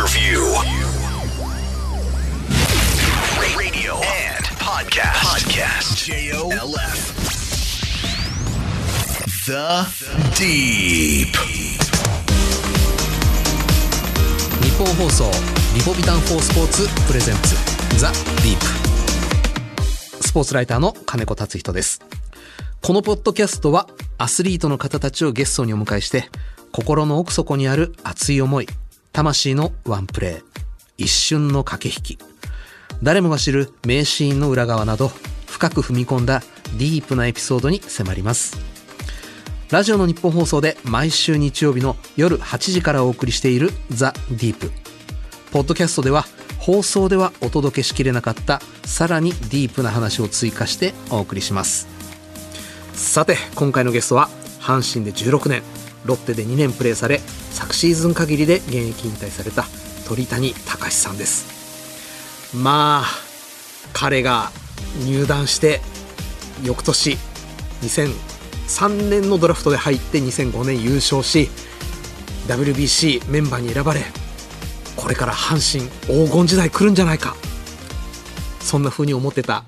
Interview. Radio and podcast. Podcast. J-O-L-F. The Deep. 日本放送リポビタン4スポーツプレゼンツザ・ディープスポーツライターの金子達人ですこのポッドキャストはアスリートの方たちをゲストにお迎えして心の奥底にある熱い思い魂のワンプレー一瞬の駆け引き。誰もが知る名シーンの裏側など深く踏み込んだディープなエピソードに迫ります。ラジオの日本放送で毎週日曜日の夜8時からお送りしているザ・ディープ。ポッドキャストでは放送ではお届けしきれなかったさらにディープな話を追加してお送りします。さて今回のゲストは阪神で16年。ロッテで2年プレーされ昨シーズン限りで現役引退された鳥谷隆さんです。まあ彼が入団して翌年2003年のドラフトで入って2005年優勝し WBC メンバーに選ばれこれから阪神黄金時代来るんじゃないか。そんな風に思ってた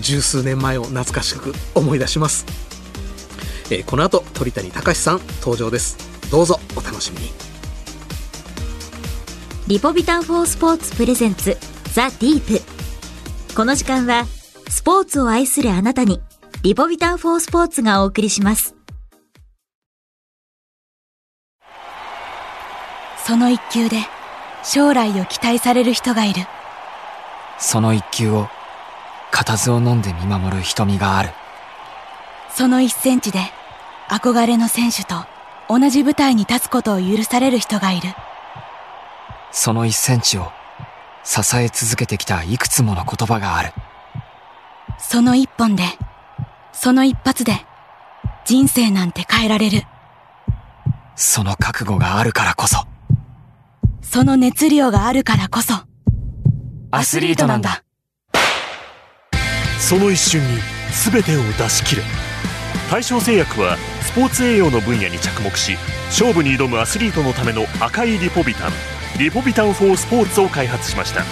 十数年前を懐かしく思い出します、えーこの後鳥谷隆さん登場です。どうぞお楽しみに。リポビタン4スポーツプレゼンツザ・ディープ。この時間はスポーツを愛するあなたにリポビタン4スポーツがお送りします。その一球で将来を期待される人がいる。その一球を固唾を飲んで見守る瞳がある。その一センチで憧れの選手と同じ舞台に立つことを許される人がいる。その一センチを支え続けてきたいくつもの言葉がある。その一本でその一発で人生なんて変えられる。その覚悟があるからこそ。その熱量があるからこそ。アスリートなんだ。その一瞬に全てを出し切れ大正製薬はスポーツ栄養の分野に着目し勝負に挑むアスリートのための赤いリポビタンリポビタン4スポーツを開発しました。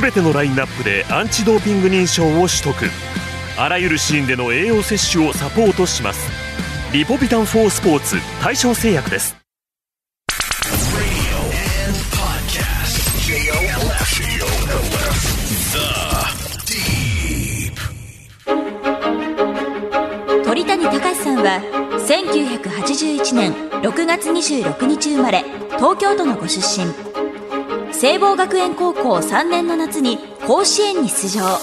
全てのラインナップでアンチドーピング認証を取得。あらゆるシーンでの栄養摂取をサポートします。リポビタン4スポーツ大正製薬です。んは1981年6月26日生まれ東京都のご出身。聖望学園高校3年の夏に甲子園に出場。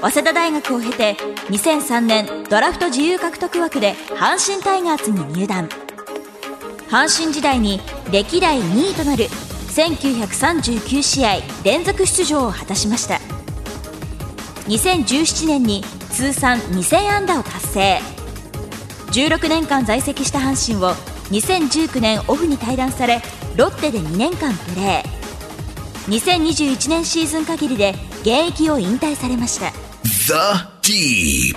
早稲田大学を経て2003年ドラフト自由獲得枠で阪神タイガースに入団。阪神時代に歴代2位となる1939試合連続出場を果たしました。2017年に通算2000安打を達成。16年間在籍した阪神を2019年オフに退団されロッテで2年間プレー。2021年シーズン限りで現役を引退されました。The Deep.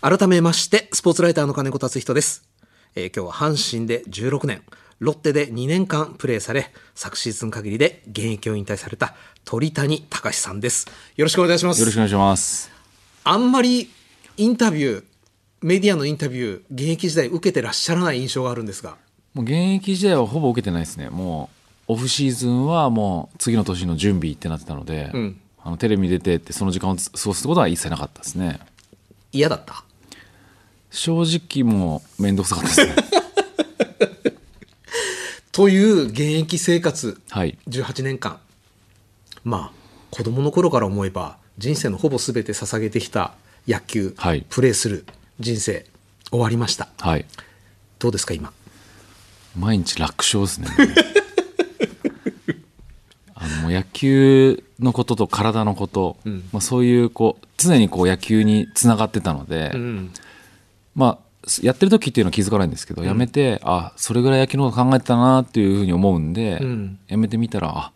改めましてスポーツライターの金子達人です、えー今日は阪神で16年ロッテで2年間プレーされ昨シーズン限りで現役を引退された鳥谷隆さんです。よろしくお願いします。よろしくお願いします。あんまりインタビューメディアのインタビュー現役時代受けてらっしゃらない印象があるんですがもう現役時代はほぼ受けてないですね。もうオフシーズンはもう次の年の準備ってなってたので、んあのテレビに出てってその時間を過ごすことは一切なかったですね。嫌だった？正直もう面倒くさかったですね。という現役生活はい。18年間まあ子供の頃から思えば人生のほぼ全て捧げてきた野球、はいプレーする人生終わりました。はい。どうですか今？毎日楽勝ですね。あの野球のことと体のこと、まあ、そういうこう常にこう野球につながってたので、うん。まあやってる時っていうのは気づかないんですけど、やめてあそれぐらい野球のこと考えてたなっていうふうに思うんで、ん。やめてみたらあ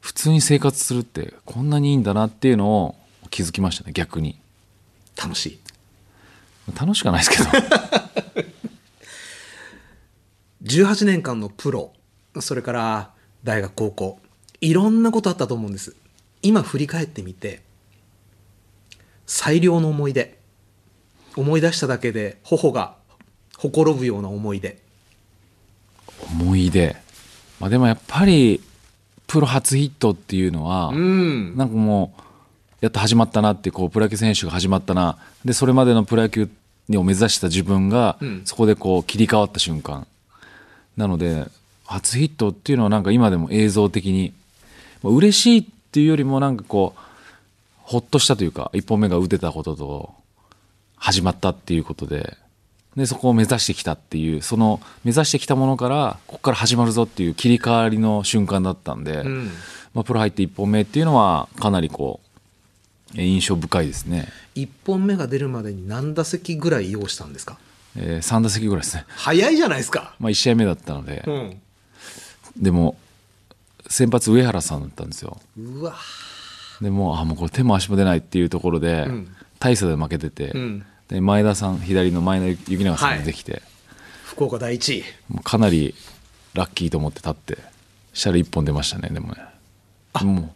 普通に生活するってこんなにいいんだなっていうのを気づきましたね逆に。楽しい楽しくはないですけど。18年間のプロそれから大学高校いろんなことあったと思うんです。今振り返ってみて最良の思い出思い出しただけで頬がほころぶような思い出。思い出、まあ、でもやっぱりプロ初ヒットっていうのは、うん。なんかもうやっと始まったなってこうプロ野球選手が始まったな。でそれまでのプロ野球を目指した自分が、うん。そこでこう切り替わった瞬間。なので初ヒットっていうのはなんか今でも映像的にまあ嬉しいっていうよりもなんかこうほっとしたというか一本目が打てたことと始まったっていうことででそこを目指してきたっていうその目指してきたものからここから始まるぞっていう切り替わりの瞬間だったんで、ん。まあ、プロ入って1本目っていうのはかなりこうえー印象深いですね、1本目が出るまでに何打席ぐらい要したんですか？え3打席ぐらいですね、早いじゃないですか。まあ、1試合目だったので、うん。でも先発上原さんだったんですよ。うわ。でもうあもうこれ手も足も出ないっていうところで、ん。大差で負けてて、ん。で前田さん左の前田幸永さんが出てきて、福岡第一もうかなりラッキーと思って立ってしたら1本出ましたねでもね。も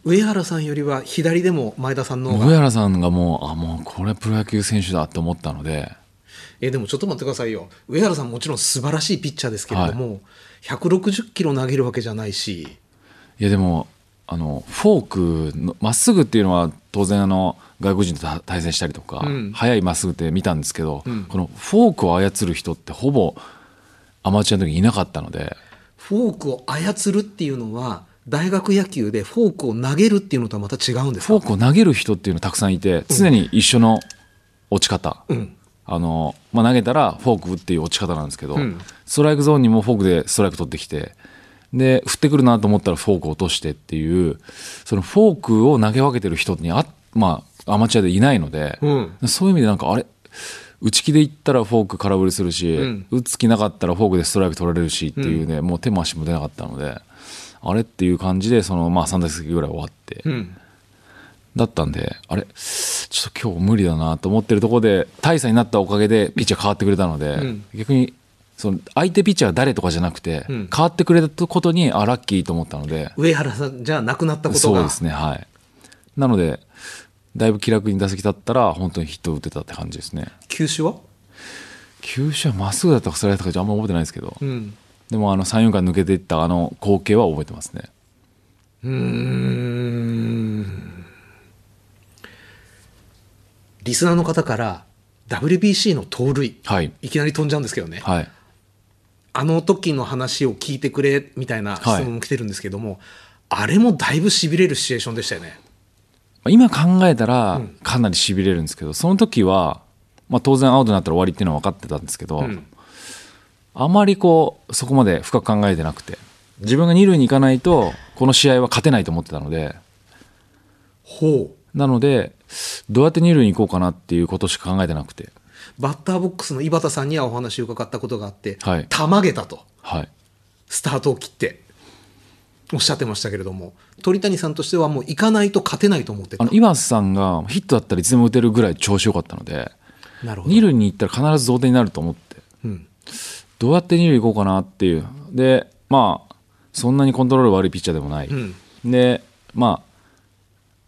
上原さんよりは左でも前田さんの上原さんがもうあもうこれプロ野球選手だって思ったので。えでもちょっと待ってくださいよ。上原さんもちろん素晴らしいピッチャーですけれども、160キロ投げるわけじゃないし。いやでもあのフォークのまっすぐっていうのは当然あの外国人と対対戦したりとか、うん。速いまっすぐって見たんですけど、ん。このフォークを操る人ってほぼアマチュアの時いなかったので。フォークを操るっていうのは大学野球でフォークを投げるっていうのとはまた違うんですか？フォークを投げる人っていうのたくさんいて常に一緒の落ち方、うん。あのまあ、投げたらフォークっていう落ち方なんですけど、ん。ストライクゾーンにもフォークでストライク取ってきてで振ってくるなと思ったらフォークを落としてっていうそのフォークを投げ分けてる人にあ、まあ、アマチュアでいないので、うん。そういう意味でなんかあれ打ち気でいったらフォーク空振りするし、うん。打つ気なかったらフォークでストライク取られるしっていうね、もう手も足も出なかったのであれっていう感じでその、まあ、3打席ぐらい終わって。うん。だったんで、あれ、ちょっと今日無理だなと思ってるところで、大差になったおかげでピッチャー変わってくれたので、ん。逆に、その相手ピッチャーが誰とかじゃなくて、ん。変わってくれたことに、あ、ラッキーと思ったので、上原さんじゃなくなったことが。そうですね、はい。なので、だいぶ気楽に打席立ったら、本当にヒットを打てたって感じですね。球種は？球種はまっすぐだったかスライダーだったかあんま覚えてないですけど、うんでもあの3、4回抜けていったあの光景は覚えてますね。うーんリスナーの方から WBC の盗塁、はい。いきなり飛んじゃうんですけどね、はい。あの時の話を聞いてくれみたいな質問も来てるんですけども、あれもだいぶしびれるシチュエーションでしたよね。今考えたらかなりしびれるんですけど、その時は、まあ、当然アウトになったら終わりっていうのは分かってたんですけど、んあまりこうそこまで深く考えてなくて。自分が二塁に行かないとこの試合は勝てないと思ってたので。ほう。なのでどうやって二塁に行こうかなっていうことしか考えてなくて。バッターボックスの井端さんにはお話を伺ったことがあって、はい。たまげたと。はい。スタートを切っておっしゃってましたけれども鳥谷さんとしてはもう行かないと勝てないと思ってた。あの岩瀬さんがヒットだったらいつでも打てるぐらい調子良かったのでなるほど。二塁に行ったら必ず同点になると思って。うんどうやって二塁行こうかなっていう。でまあそんなにコントロール悪いピッチャーでもない、うん。でまあ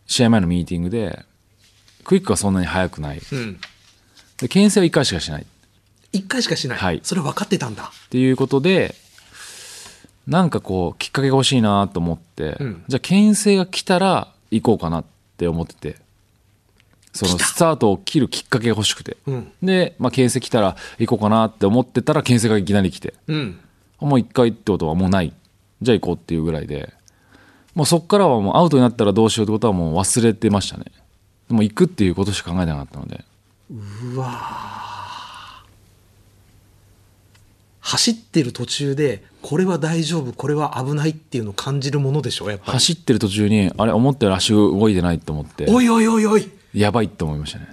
試合前のミーティングでクイックはそんなに速くない。うん。で牽制は1回しかしない。っ1回しかしない、はい。それ分かってたんだ。ていうことでなんかこうきっかけが欲しいなと思って、うん。じゃあ牽制が来たら行こうかなって思っててそのスタートを切るきっかけが欲しくて、うん。で、まあ、牽制来たら行こうかなって思ってたら牽制がいきなり来て。うん。もう1回ってことはもうない。じゃあ行こうっていうぐらいで。もうそこからはもうアウトになったらどうしようってことはもう忘れてましたね。でも行くっていうことしか考えてなかったので。うわ走ってる途中でこれは大丈夫これは危ないっていうのを感じるものでしょやっぱり。走ってる途中にあれ思ったより足動いてないと思って。おいおいおいおいやばいって思いましたね。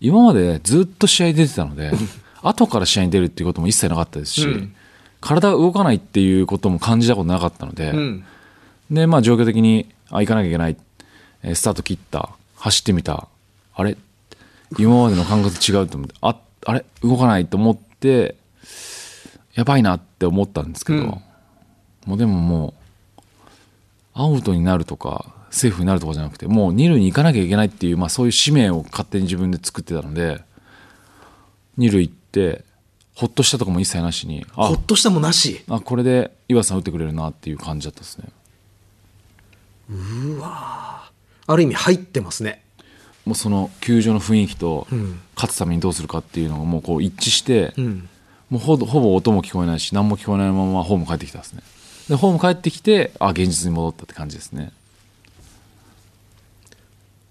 今までずっと試合出てたので 後から試合に出るっていうことも一切なかったですし、うん。体が動かないっていうことも感じたことなかったので、うん。でまあ状況的にあ行かなきゃいけない。えースタート切った。走ってみた。あれ？今までの感覚と違うと思って。ああれ？動かないと思ってやばいなって思ったんですけど、うん。もうでももアウトになるとかセーフになるとかじゃなくてもう二塁に行かなきゃいけないっていう、まあ、そういう使命を勝手に自分で作ってたので二塁行ってほっとしたとかも一切なしにあほっとしたもなし。あこれで岩瀬さん打ってくれるなっていう感じだったですね。ある意味入ってますね。もうその球場の雰囲気とん。勝つためにどうするかっていうのがもうこう一致して、ん。もうほぼほぼ音も聞こえないし何も聞こえないままホーム帰ってきたんですね。でホーム帰ってきてあ現実に戻ったって感じですね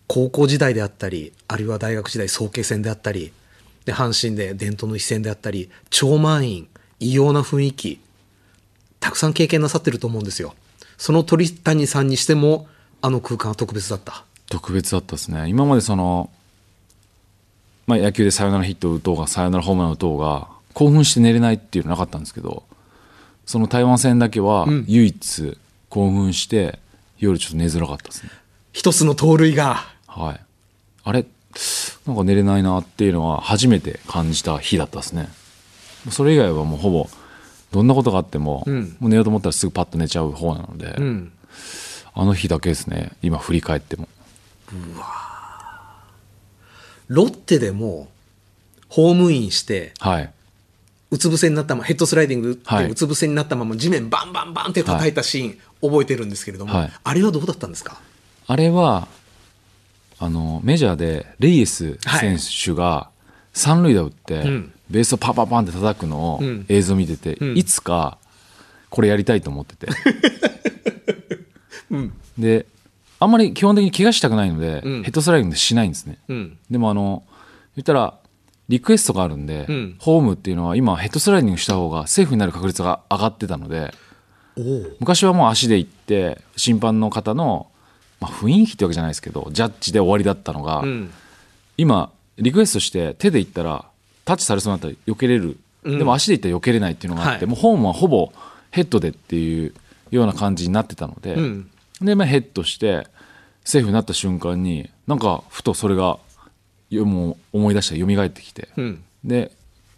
高校時代であったり、あるいは大学時代早慶戦であったり、で、阪神で伝統の一戦であったり、超満員、異様な雰囲気、たくさん経験なさってると思うんですよ。その鳥谷さんにしても、あの空間は特別だった。特別だったですね今までその、まあ、野球でサヨナラヒットを打とうがサヨナラホームランを打とうが興奮して寝れないっていうのなかったんですけどその台湾戦だけは唯一興奮して夜ちょっと寝づらかったですね、一つの盗塁が、はい。あれなんか寝れないなっていうのは初めて感じた日だったですね。それ以外はもうほぼ、どんなことがあっても、んもう寝ようと思ったらすぐパッと寝ちゃう方なので、うん。あの日だけですね、今振り返っても。ロッテでも、ホームインして、はい。うつ伏せになったまま、ヘッドスライディングはいでうつ伏せになったまま、地面バンバンバンって叩いたシーン、覚えてるんですけれども、はいあれはどうだったんですか？あれは、あの、メジャーでレイエス選手が三塁打打って、んベースをパンパンパンって叩くのをん映像見てて、んいつかこれやりたいと思ってて。で、あんまり基本的に怪我したくないので、んヘッドスライディングしないんですね。うん。でもあの、言ったら、リクエストがあるんで、んホームっていうのは今ヘッドスライディングした方がセーフになる確率が上がってたので。昔はもう足で行って審判の方の、まあ、雰囲気ってわけじゃないですけどジャッジで終わりだったのが、うん。今リクエストして手で行ったらタッチされそうになったら避けれる、でも足で行ったら避けれないっていうのがあって、はい。もうホームはほぼヘッドでっていうような感じになってたので、ん。で、まあ、ヘッドしてセーフになった瞬間になんかふとそれがよもう思い出した蘇ってきて、うん。で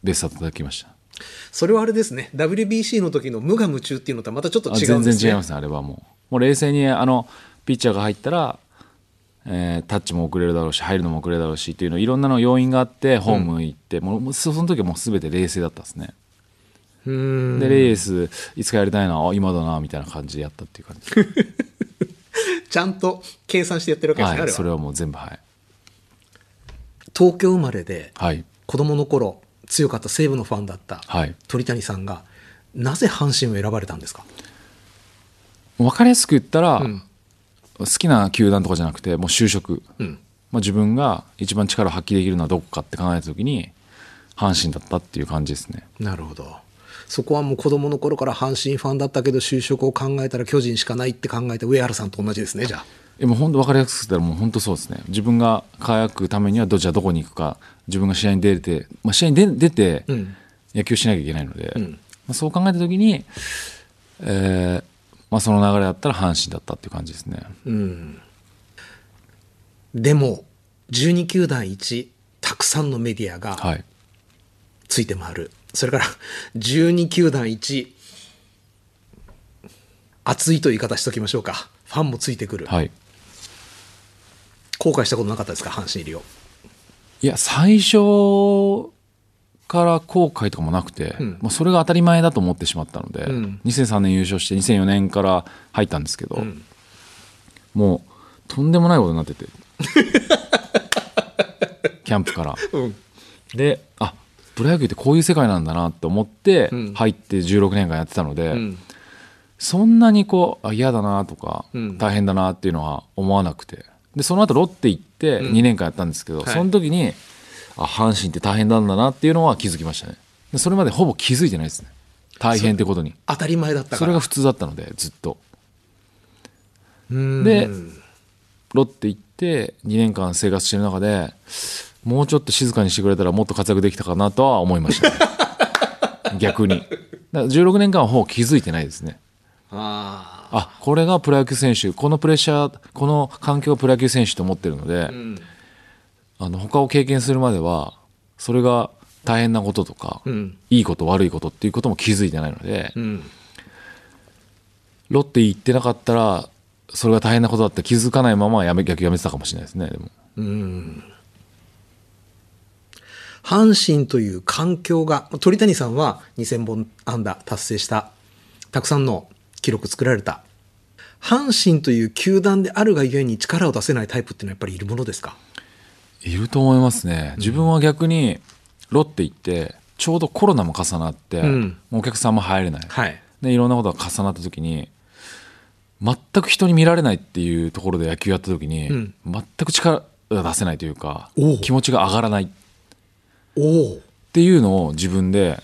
ベースター叩きました。それはあれですね、WBC の時の無我夢中っていうのとはまたちょっとあ違うんですね。全然違いますねあれはもう。もう冷静にあのピッチャーが入ったら、えータッチも遅れるだろうし入るのも遅れるだろうしっていうのいろんなの要因があってホーム行って、もうもうそその時はもう全て冷静だったですね。でレースいつかやりたいなあ今だなみたいな感じでやったっていう感じ。ちゃんと計算してやってるわけですね、いそれはもう全部はい。東京生まれではい。子供の頃強かった西武のファンだったはい。鳥谷さんがなぜ阪神を選ばれたんですか、分かりやすく言ったら、ん好きな球団とかじゃなくてもう就職、うん。まあ、自分が一番力を発揮できるのはどこかって考えた時に阪神だったっていう感じですね。なるほど。そこはもう子供の頃から阪神ファンだったけど就職を考えたら巨人しかないって考えた上原さんと同じですねじゃあ。でも本当分かりやすく言ったらもう本当そうですね。自分が輝くためにはどちらどこに行くか自分が試合に出れて、まあ、試合に出出てん。野球しなきゃいけないので、ん。まあ、そう考えた時に、えーまあ、その流れだったら阪神だったっていう感じですね、でも12球団一たくさんのメディアがはい。ついて回る、それから12球団一熱いという言い方しときましょうか。ファンもついてくる、はい。後悔したことなかったですか阪神入りを。いや最初から後悔とかもなくて、ん。もうそれが当たり前だと思ってしまったので、ん。2003年優勝して2004年から入ったんですけど、もうとんでもないことになってて。キャンプから。うん。であプロ野球ってこういう世界なんだなって思ってん。入って16年間やってたので、ん。そんなにこうあ嫌だなとか、ん。大変だなっていうのは思わなくて。でその後ロッテ行って2年間やったんですけど、はい。その時にあ阪神って大変なんだなっていうのは気づきましたね。でそれまでほぼ気づいてないですね。大変ってことに。当たり前だったから。それが普通だったのでずっと。うん。でロッテ行って2年間生活してる中でもうちょっと静かにしてくれたらもっと活躍できたかなとは思いました、ね、逆に。だから16年間はほぼ気づいてないですね。ああこれがプロ野球選手このプレッシャーこの環境がプロ野球選手と思ってるので、あの他を経験するまではそれが大変なこととか、ん。いいこと悪いことっていうことも気づいてないので、ーうん。ロッテ行ってなかったらそれが大変なことだって気づかないままやめ逆にやめてたかもしれないですねでも。阪神という環境が、鳥谷さんは2000本安打達成した、たくさんの記録作られた。阪神という球団であるがゆえに力を出せないタイプっていうのはやっぱりいるものですか？いると思いますね。自分は逆にロッテ行ってちょうどコロナも重なって、うお客さんも入れない、はい。でいろんなことが重なった時に全く人に見られないっていうところで野球やった時に、ん。全く力が出せないというか気持ちが上がらない。っ。ていうのを自分で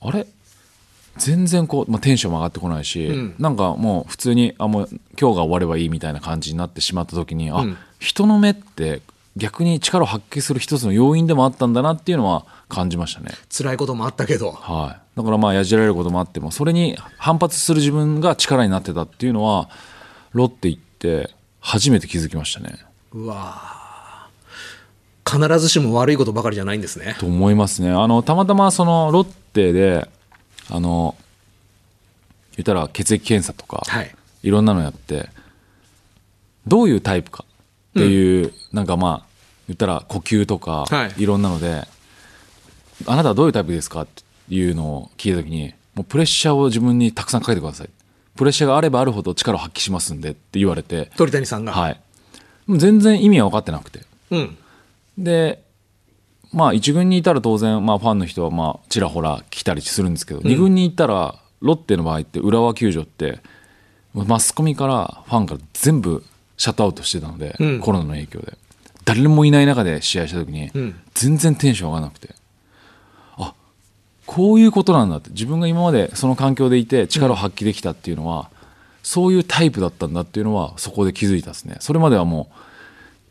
あれ？全然こう、まあ、テンションも上がってこないし、ん。なんかもう普通にあもう今日が終わればいいみたいな感じになってしまった時にあ、うん。人の目って逆に力を発揮する一つの要因でもあったんだなっていうのは感じましたね。辛いこともあったけど。はい、だからまあやじられることもあってもそれに反発する自分が力になってたっていうのはロッテ行って初めて気づきましたねうわー必ずしも悪いことばかりじゃないんですね。と思いますねあのたまたまそのロッテであの言ったら血液検査とか、はい。いろんなのやってどういうタイプかっていう、なんかまあ言ったら呼吸とか、はい。い、ろんなのであなたはどういうタイプですか？っていうのを聞いた時にもうプレッシャーを自分にたくさんかけてください。プレッシャーがあればあるほど力を発揮しますんでって言われて、鳥谷さんが。はい、全然意味は分かってなくて。うん。でまあ1軍にいたら当然、まあ、ファンの人はまあちらほら来たりするんですけど、2軍に行ったらロッテの場合って浦和球場ってマスコミからファンから全部シャットアウトしてたので、うん。コロナの影響で。誰もいない中で試合した時に、ん。全然テンション上がらなくてあこういうことなんだって。自分が今までその環境でいて力を発揮できたっていうのは、そういうタイプだったんだっていうのはそこで気づいたですね。それまではもう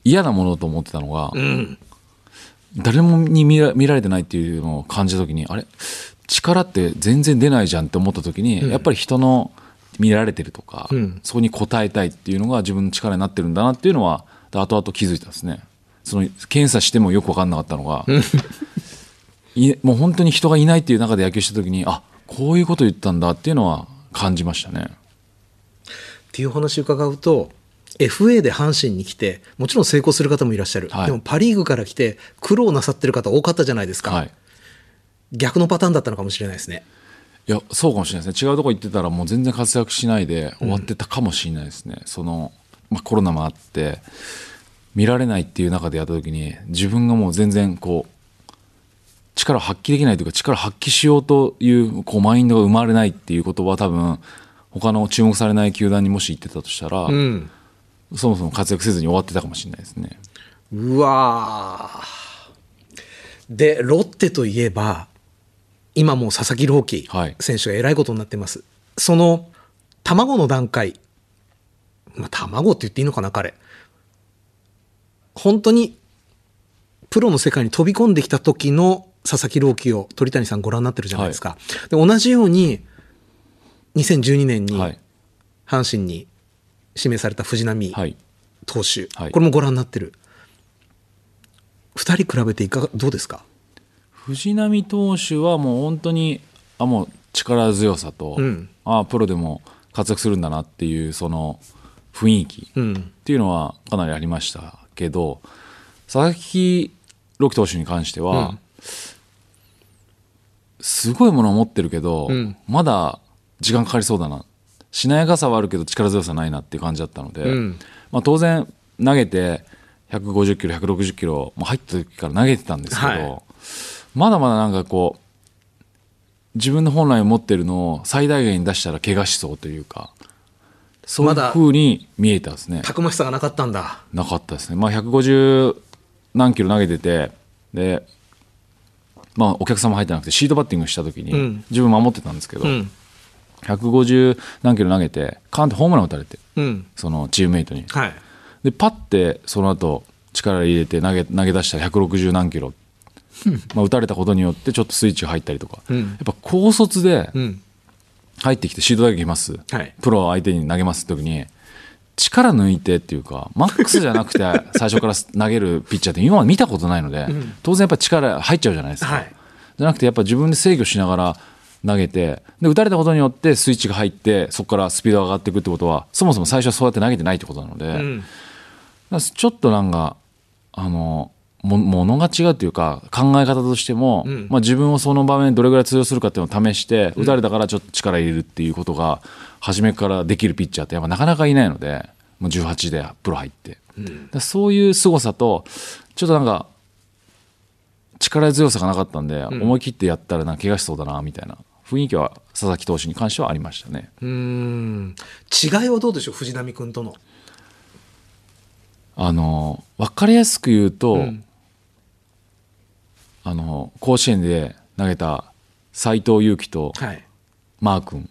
嫌なものと思ってたのが、うん。誰もに見ら見られてないっていうのを感じた時にあれ？力って全然出ないじゃんって思った時に、やっぱり人の見られてるとか、うん。そこに応えたいっていうのが自分の力になってるんだなっていうのは後々気づいたんですね。その検査してもよく分かんなかったのが、いもう本当に人がいないっていう中で野球した時にあこういうこと言ったんだっていうのは感じましたね。っていう話を伺うと FA で阪神に来てもちろん成功する方もいらっしゃる、はい。でもパ・リーグから来て苦労なさってる方多かったじゃないですか、はい。逆のパターンだったのかもしれないですねいやそうかもしれないですね。違うとこ行ってたらもう全然活躍しないで終わってたかもしれないですね、その、まあ、コロナもあって見られないっていう中でやった時に自分がもう全然こう力を発揮できないというか力を発揮しようというこうマインドが生まれないっていうことは多分他の注目されない球団にもし行ってたとしたら、うん。そもそも活躍せずに終わってたかもしれないですね。うわー。でロッテといえば今もう佐々木朗希はい。選手がえらいことになってます、その卵の段階。まあ卵って言っていいのかな彼。本当にプロの世界に飛び込んできた時の佐々木朗希を鳥谷さんご覧になってるじゃないですか、で同じように2012年にはい、阪神に指名された藤浪はい。投手、はい。これもご覧になってる。2人比べていかがどうですか？藤浪投手はもう本当にあもう力強さと、うん。あプロでも活躍するんだなっていうその雰囲気っうん。ていうのはかなりありましたけど佐々木朗希投手に関しては、うん。すごいものを持ってるけど、うん。まだ時間かかりそうだな。しなやかさはあるけど力強さないなっていう感じだったので、うん。まあ、当然投げて150キロ160キロもう入った時から投げてたんですけど、はいまだまだなんかこう自分の本来持ってるのを最大限に出したら怪我しそうというかそういうまだ風に見えたんですね。たくましさがなかったんだ。なかったですね、まあ、150何キロ投げててで、まあ、お客様入ってなくてシートバッティングした時に、うん。自分守ってたんですけど、うん。150何キロ投げてカーンってホームラン打たれてうん。そのチームメイトに。はい。でパッてその後力入れて投げ投げ出したら160何キロ、まあ、打たれたことによってちょっとスイッチが入ったりとか、うん。やっぱ高卒でうん。入ってきてシート打撃きます、はい。プロ相手に投げますって時に力抜いてっていうかマックスじゃなくて 最初から投げるピッチャーって今まで見たことないので、当然やっぱ力入っちゃうじゃないですか、はい。じゃなくてやっぱ自分で制御しながら投げてで打たれたことによってスイッチが入ってそこからスピードが上がっていくってことはそもそも最初はそうやって投げてないってことなので、ちょっとなんかあのもものが違うというか考え方としても、まあ、自分をその場面でどれぐらい通用するかっていうのを試して、打たれたからちょっと力入れるっていうことが初めからできるピッチャーってやっぱなかなかいないのでもう18でプロ入って、だからそういう凄さとちょっとなんか力強さがなかったんで、思い切ってやったらなんか怪我しそうだなみたいな雰囲気は佐々木投手に関してはありましたね。うん。違いはどうでしょう藤浪君との？あの分かりやすく言うと、んあの甲子園で投げた斎藤佑樹とはい、マー君。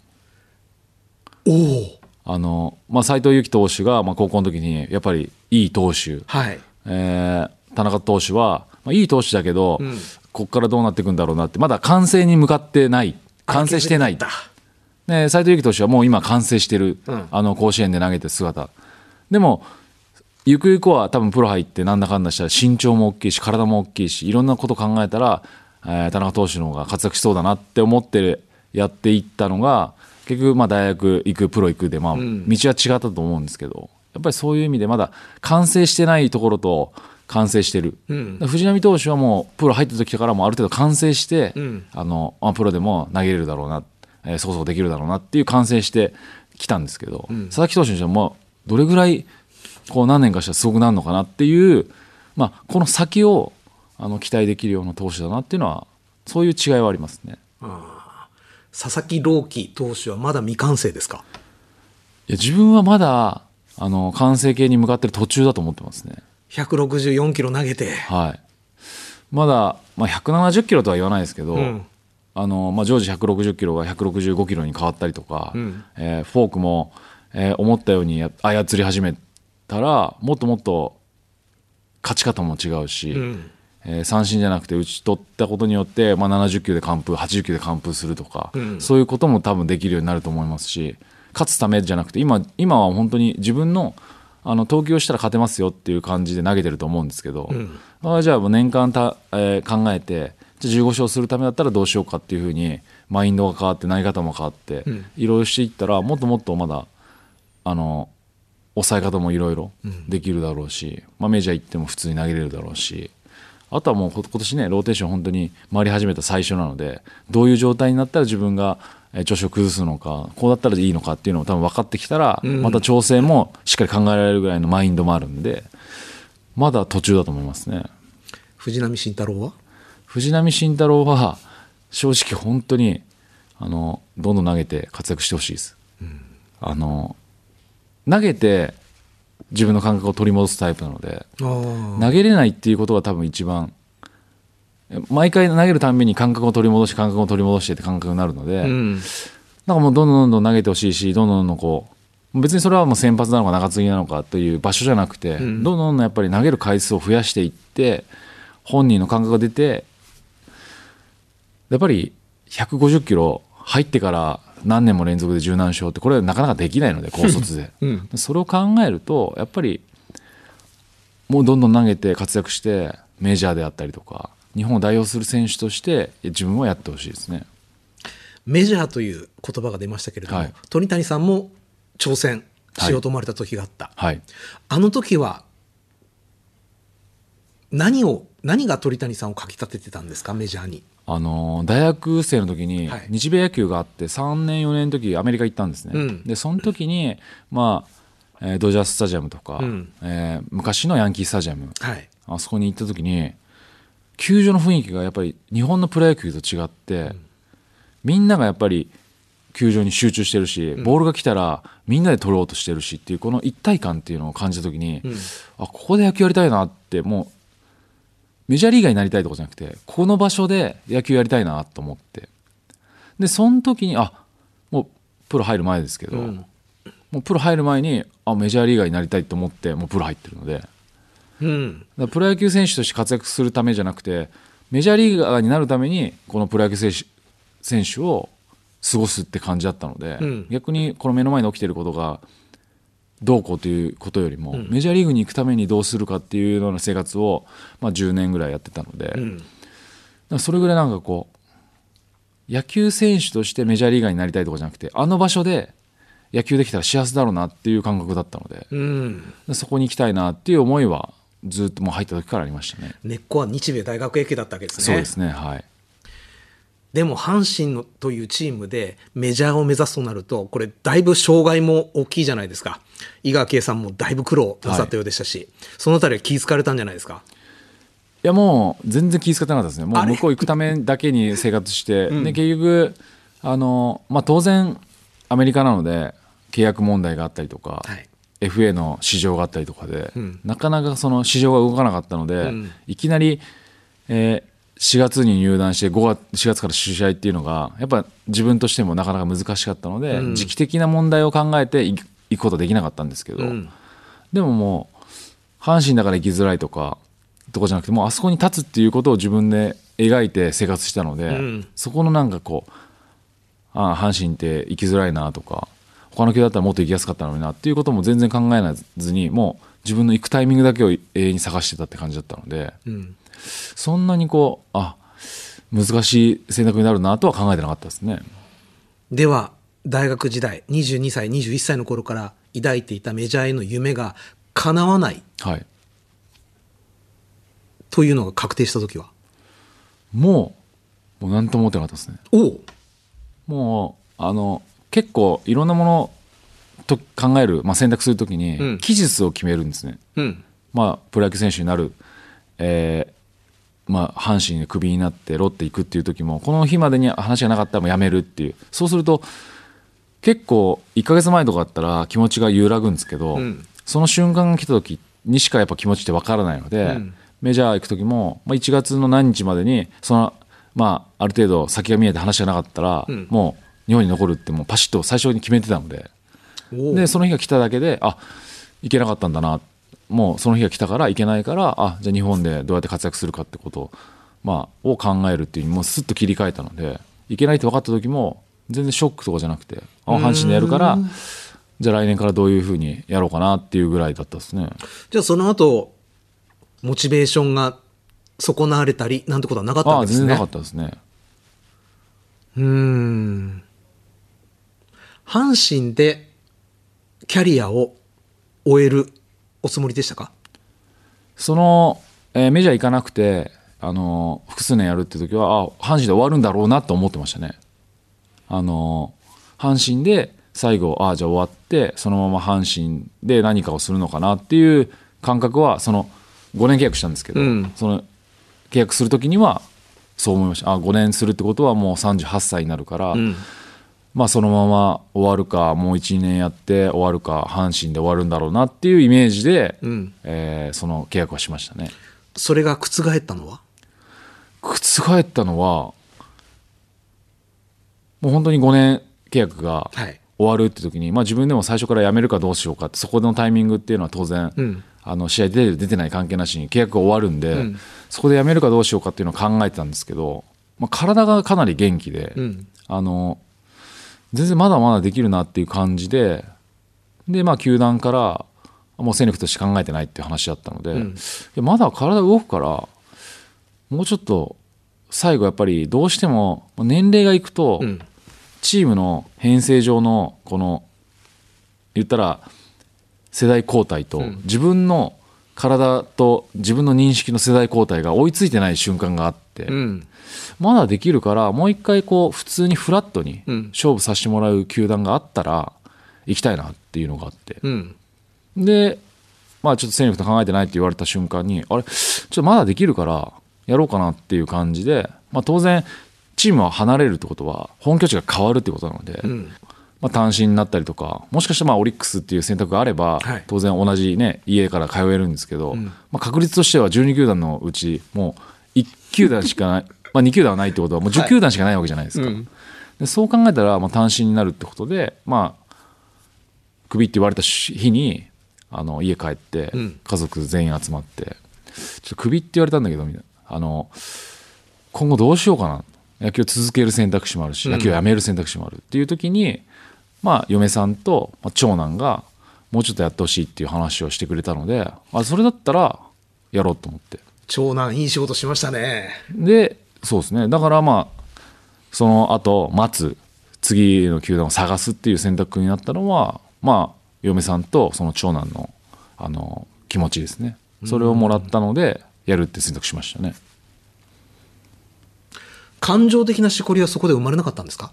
おお。あの、まあ、斎藤佑樹投手が、まあ、高校の時にやっぱりいい投手、はい。えー田中投手は、まあ、いい投手だけど、ん。ここからどうなっていくんだろうなってまだ完成に向かってない。完成してない。斎藤佑樹投手はもう今完成してる、うん。あの甲子園で投げてる姿。でもゆくゆくは多分プロ入ってなんだかんだしたら身長も大きいし体も大きいしいろんなこと考えたら、えー田中投手の方が活躍しそうだなって思ってやっていったのが結局まあ大学行くプロ行くで、まあ、道は違ったと思うんですけどやっぱりそういう意味でまだ完成してないところと完成してる、藤浪投手はもうプロ入った時からもうある程度完成して、ん。あのあプロでも投げれるだろうな、えーそこそこできるだろうなっていう完成してきたんですけど、佐々木投手にしてはもうどれぐらいこう何年かしたらすごくなるのかなっていう、まあ、この先をあの期待できるような投手だなっていうのはそういう違いはありますね。佐々木朗希投手はまだ未完成ですか？いや自分はまだあの完成形に向かってる途中だと思ってますね。164キロ投げて。はい、まだ、まあ、170キロとは言わないですけど、ん。あのまあ、常時160キロが165キロに変わったりとか、ん。えーフォークも、えー思ったようにや操り始めたらもっともっと勝ち方も違うし、ん。えー三振じゃなくて打ち取ったことによって、まあ、70球で完封80球で完封するとか、ん。そういうことも多分できるようになると思いますし勝つためじゃなくて今今は本当に自分のあの投球をしたら勝てますよっていう感じで投げてると思うんですけど、ああじゃあもう年間た、えー考えてじゃあ15勝するためだったらどうしようかっていうふうにマインドが変わって投げ方も変わって、いろいろしていったらもっともっとまだあの抑え方もいろいろできるだろうし、まあ、メジャー行っても普通に投げれるだろうしあとはもうこ今年ねローテーション本当に回り始めた最初なのでどういう状態になったら自分がえー調子を崩すのかこうだったらいいのかっていうのも多分分かってきたら、また調整もしっかり考えられるぐらいのマインドもあるんでまだ途中だと思いますね。藤浪晋太郎は？藤浪晋太郎は正直本当にあのどんどん投げて活躍してほしいです、あの投げて自分の感覚を取り戻すタイプなので投げれないっていうことが多分一番毎回投げるたんびに感覚を取り戻し感覚を取り戻してって感覚になるので、うん。なんかもうどんどんどんどん投げてほしいしどんどんどんどんこう別にそれはもう先発なのか中継ぎなのかという場所じゃなくて、どん。どんどんどんやっぱり投げる回数を増やしていって本人の感覚が出てやっぱり150キロ入ってから何年も連続で柔軟勝ってこれはなかなかできないので高卒で、うん。それを考えるとやっぱりもうどんどん投げて活躍してメジャーであったりとか日本を代表する選手として自分はやってほしいですね。メジャーという言葉が出ましたけれども、はい。鳥谷さんも挑戦しようと思われた時があった、はい。あの時は何を何が鳥谷さんをかき立ててたんですか？メジャーに。あの大学生の時にはい。日米野球があって3年4年の時アメリカ行ったんですね、うん。でその時にまあ、えードジャースタジアムとか、うん。えー昔のヤンキースタジアムはい。あそこに行った時に球場の雰囲気がやっぱり日本のプロ野球と違って、みんながやっぱり球場に集中してるし、ボールが来たらみんなで取ろうとしてるしっていうこの一体感っていうのを感じた時に、あここで野球やりたいなってもうメジャーリーガーになりたいとかじゃなくてこの場所で野球やりたいなと思って。でその時にあもうプロ入る前ですけど、ん。もうプロ入る前にあメジャーリーガーになりたいと思ってもうプロ入ってるので。うん。だプロ野球選手として活躍するためじゃなくてメジャーリーガーになるためにこのプロ野球選手選手を過ごすって感じだったので、うん。逆にこの目の前に起きていることがどうこうということよりも、メジャーリーグに行くためにどうするかっていうような生活を、まあ、10年ぐらいやってたので、うんらそれぐらいなんかこう野球選手としてメジャーリーガーになりたいとかじゃなくてあの場所で野球できたら幸せだろうなっていう感覚だったのでうん。そこに行きたいなっていう思いはずっともう入った時からありましたね。根っこは日米大学野球だったわけですね。そうですねはいでも阪神のというチームでメジャーを目指すとなると、これだいぶ障害も大きいじゃないですか。井川圭さんもだいぶ苦労なさったようでしたし、そのあたりは気づかれたんじゃないですか？いやもう全然気遣ってなかったですね、もう向こう行くためだけに生活して、で結局あの、まあ、当然、アメリカなので契約問題があったりとか、はい。FA の市場があったりとかで、ん。なかなかその市場が動かなかったので、ん。いきなり、えー4月に入団して5月4月から試合っていうのがやっぱ自分としてもなかなか難しかったので、時期的な問題を考えて行くことできなかったんですけど、ん。でももう阪神だから行きづらいとかとかじゃなくてもうあそこに立つっていうことを自分で描いて生活したので、ん。そこのなんかこうああ阪神って行きづらいなとか他の球だったらもっと行きやすかったのになっていうことも全然考えずにもう自分の行くタイミングだけを永遠に探してたって感じだったので、んそんなにこうあ難しい選択になるなとは考えてなかったですね。では、大学時代、22歳、21歳の頃から抱いていたメジャーへの夢が叶わないはい、というのが確定した時は？もうもう何とも思ってなかったですね。おうもうあの結構いろんなものと考える、まあ、選択するときに、うん期日を決めるんですね。うん。まあ、プロ野球選手になる、えーまあ、阪神でクビになってロッテ行くっていう時もこの日までに話がなかったらもう辞めるっていうそうすると結構1ヶ月前とかだったら気持ちが揺らぐんですけど、うんその瞬間が来た時にしかやっぱ気持ちってわからないので、んメジャー行く時も、まあ、1月の何日までにその、まあ、ある程度先が見えて話がなかったら、んもう日本に残るってもうパシッと最初に決めてたので。でその日が来ただけであ行けなかったんだなもうその日が来たから行けないからあじゃあ日本でどうやって活躍するかってことを,、まあ、を考えるっていうにもうスッと切り替えたので行けないって分かった時も全然ショックとかじゃなくてあ阪神でやるからじゃあ来年からどういうふうにやろうかなっていうぐらいだったですね。じゃあその後、モチベーションが損なわれたりなんてことはなかったあわけですね。あ全然なかったですね。うーん。阪神でキャリアを終えるおつもりでしたか？その、えーメジャー行かなくてあの複数年やるって時はあ阪神で終わるんだろうなと思ってましたね。あの阪神で最後あじゃあ終わってそのまま阪神で何かをするのかなっていう感覚はその5年契約したんですけど、うん。その契約する時にはそう思いました。あ5年するってことはもう38歳になるから、んまあそのまま終わるかもう12年やって終わるか阪神で終わるんだろうなっていうイメージで、ん。えーその契約はしましたね。それが覆ったのは？覆ったのはもう本当に5年契約がはい。終わるって時に、まあ、自分でも最初から辞めるかどうしようかってそこのタイミングっていうのは当然、うん。あの試合出てる出てない関係なしに契約が終わるんで、ん。そこで辞めるかどうしようかっていうのを考えてたんですけど、まあ、体がかなり元気で、うん。あの全然まだまだできるなっていう感じでで、まあ、球団からもう戦力として考えてないっていう話だったので、いやまだ体動くからもうちょっと最後やっぱりどうしても年齢がいくと、ん。チームの編成上のこの言ったら世代交代と、自分の体と自分の認識の世代交代が追いついてない瞬間があって、うんまだできるからもう一回こう普通にフラットにうん。勝負させてもらう球団があったら行きたいなっていうのがあって、うん。でまあちょっと戦力と考えてないって言われた瞬間にあれ？ちょっとまだできるからやろうかなっていう感じで、まあ、当然チームは離れるってことは本拠地が変わるってことなので、ん。まあ、単身になったりとかもしかしたらまあオリックスっていう選択があれば、はい。当然同じ、ね、家から通えるんですけど、まあ、確率としては12球団のうちもう1球団しかない、まあ、2球団はないってことはもう10球団しかないわけじゃないですか。うん。でそう考えたら、まあ、単身になるってことで、まあ、クビって言われた日にあの家帰ってん。家族全員集まって、ちょっとクビって言われたんだけどみたいな。あの今後どうしようかな。野球を続ける選択肢もあるし野球をやめる選択肢もあるっていう時に、まあ、嫁さんと、まあ、長男がもうちょっとやってほしいっていう話をしてくれたのであそれだったらやろうと思って。長男いい仕事しましたね。でそうですね。だからまあその後待つ次の球団を探すっていう選択になったのはまあ嫁さんとその長男のあの気持ちですね。それをもらったのでやるって選択しましたね。感情的なしこりはそこで生まれなかったんですか？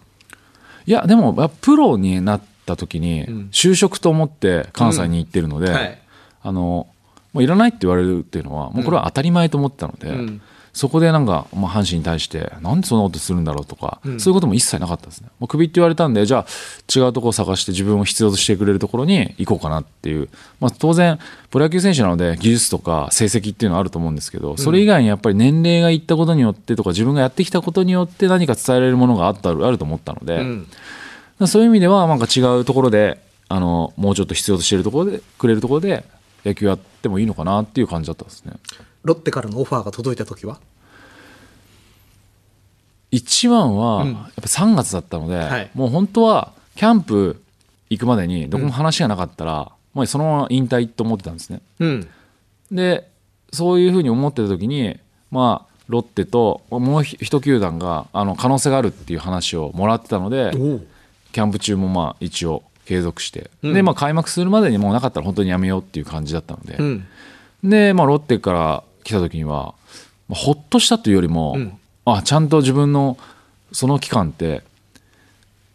いやでもプロになった時に就職と思って関西に行ってるので、うん。はい。あのもういらないって言われるっていうのはもうこれは当たり前と思ってたので、んそこでなんか、まあ、阪神に対してなんでそんなことするんだろうとか、そういうことも一切なかったですね。もうクビって言われたんでじゃあ違うところを探して自分を必要としてくれるところに行こうかなっていう、まあ、当然プロ野球選手なので技術とか成績っていうのはあると思うんですけどそれ以外にやっぱり年齢がいったことによってとか自分がやってきたことによって何か伝えられるものがあったあると思ったので、ん。そういう意味ではなんか違うところであのもうちょっと必要としているところでくれるところで野球やってもいいのかなっていう感じだったんですね。ロッテからのオファーが届いた時は？一番はやっぱ3月だったので、はい。もう本当はキャンプ行くまでにどこも話がなかったら、もうそのまま引退と思ってたんですね。うん。でそういうふうに思ってた時にまあロッテともう一球団があの可能性があるっていう話をもらってたのでおう。キャンプ中もまあ一応継続して、うん。でまあ開幕するまでにもうなかったら本当にやめようっていう感じだったので、うん。で、まあ、ロッテから来た時には、まあほっとしたというよりも、うん。あちゃんと自分のその期間って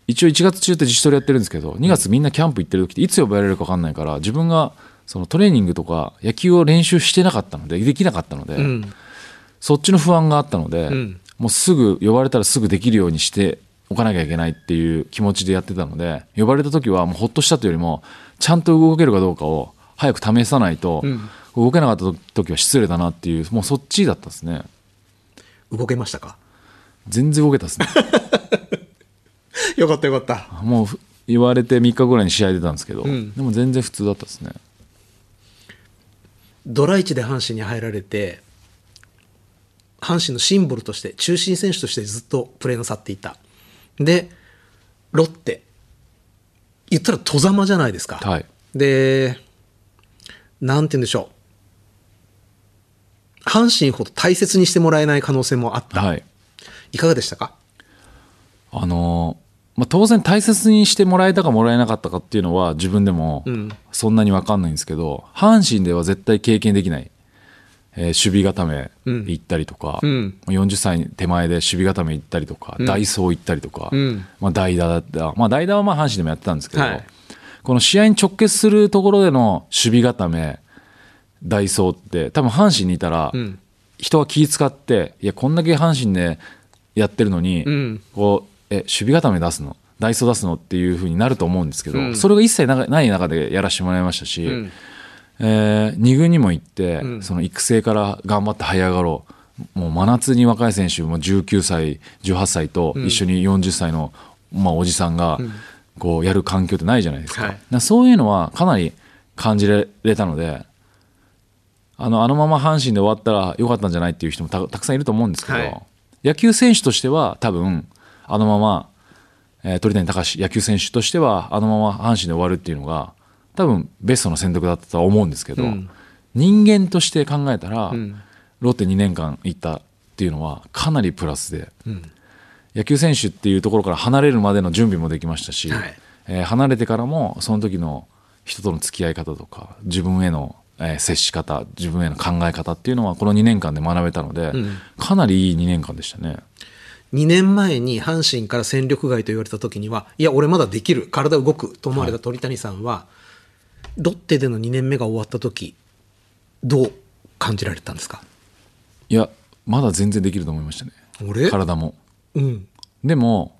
一応1月中って自主トレやってるんですけど2月みんなキャンプ行ってる時っていつ呼ばれるか分かんないから自分がそのトレーニングとか野球を練習してなかったのでできなかったので、うん。そっちの不安があったので、ん。もうすぐ呼ばれたらすぐできるようにしておかなきゃいけないっていう気持ちでやってたので呼ばれた時はもうほっとしたというよりもちゃんと動けるかどうかを早く試さないと、ん動けなかった時は失礼だなっていうもうそっちだったですね。動けましたか？全然動けたですね。よかったよかった。もうふ言われて3日ぐらいに試合出たんですけど、ん。でも全然普通だったですね。ドラ1で阪神に入られて阪神のシンボルとして中心選手としてずっとプレーなさっていた。でロッテ。言ったら戸ざまじゃないですか、はい。でなんて言うんでしょう阪神ほど大切にしてもらえない可能性もあった、はい。いかがでしたか？あのーまあ、当然大切にしてもらえたかもらえなかったかっていうのは自分でもん。そんなに分かんないんですけど、阪神では絶対経験できない、えー守備固め行ったりとか、うん。40歳手前で守備固め行ったりとか、ダイソー行ったりとか、ん。まあ、代打だった、まあ、代打はまあ阪神でもやってたんですけど、はい。この試合に直結するところでの守備固めダイソーって多分阪神にいたら、ん。人は気使っていやこんだけ阪神でやってるのに、ん。こうえ守備固め出すの？ダイソー出すのっていうふうになると思うんですけど、それが一切なない中でやらせてもらいましたし、ん。え2軍にも行って、その育成から頑張って這い上がろう。もう真夏に若い選手も19歳18歳と一緒に40歳の、まあ、おじさんがこうやる環境ってないじゃないですか,、はい。そういうのはかなり感じられたのであのあのまま阪神で終わったらよかったんじゃないっていう人もたたくさんいると思うんですけど、はい。野球選手としては多分あのまま、えー鳥谷敬野球選手としてはあのまま阪神で終わるっていうのが多分ベストの選択だったとは思うんですけど、人間として考えたら、ロッテ2年間行ったっていうのはかなりプラスで、野球選手っていうところから離れるまでの準備もできましたし、はい。えー離れてからもその時の人との付き合い方とか自分への、えー接し方自分への考え方っていうのはこの2年間で学べたので、かなりいい2年間でしたね。2年前に阪神から戦力外と言われた時にはいや俺まだできる体動くと思われた鳥谷さんは、ロッテでの2年目が終わった時どう感じられたんですか？いやまだ全然できると思いましたね。俺？体も。うん。でも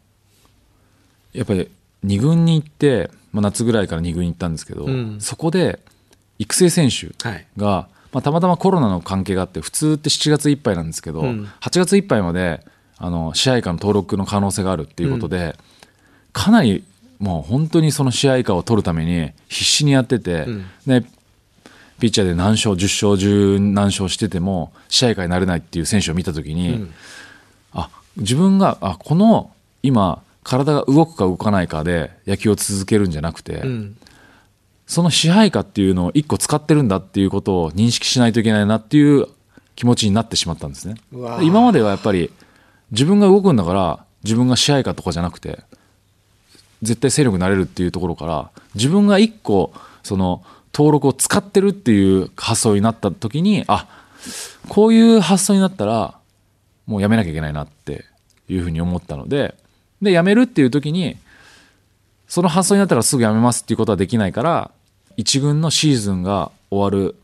やっぱり2軍に行って、まあ、夏ぐらいから2軍に行ったんですけど、ん。そこで育成選手はい。が、まあ、たまたまコロナの関係があって普通って7月いっぱいなんですけど、ん。8月いっぱいまであの支配下の登録の可能性があるっていうことで、かなりもう本当にその支配下を取るために必死にやってて、でピッチャーで何勝10勝10何勝してても支配下になれないっていう選手を見た時に、あ自分があこの今体が動くか動かないかで野球を続けるんじゃなくて、んその支配下っていうのを一個使ってるんだっていうことを認識しないといけないなっていう気持ちになってしまったんですね。今まではやっぱり自分が動くんだから自分が支配下とかじゃなくて絶対勢力になれるっていうところから自分が一個その登録を使ってるっていう発想になった時にあこういう発想になったらもうやめなきゃいけないなっていうふうに思ったのででやめるっていう時にその発想になったらすぐやめますっていうことはできないから一軍のシーズンが終わる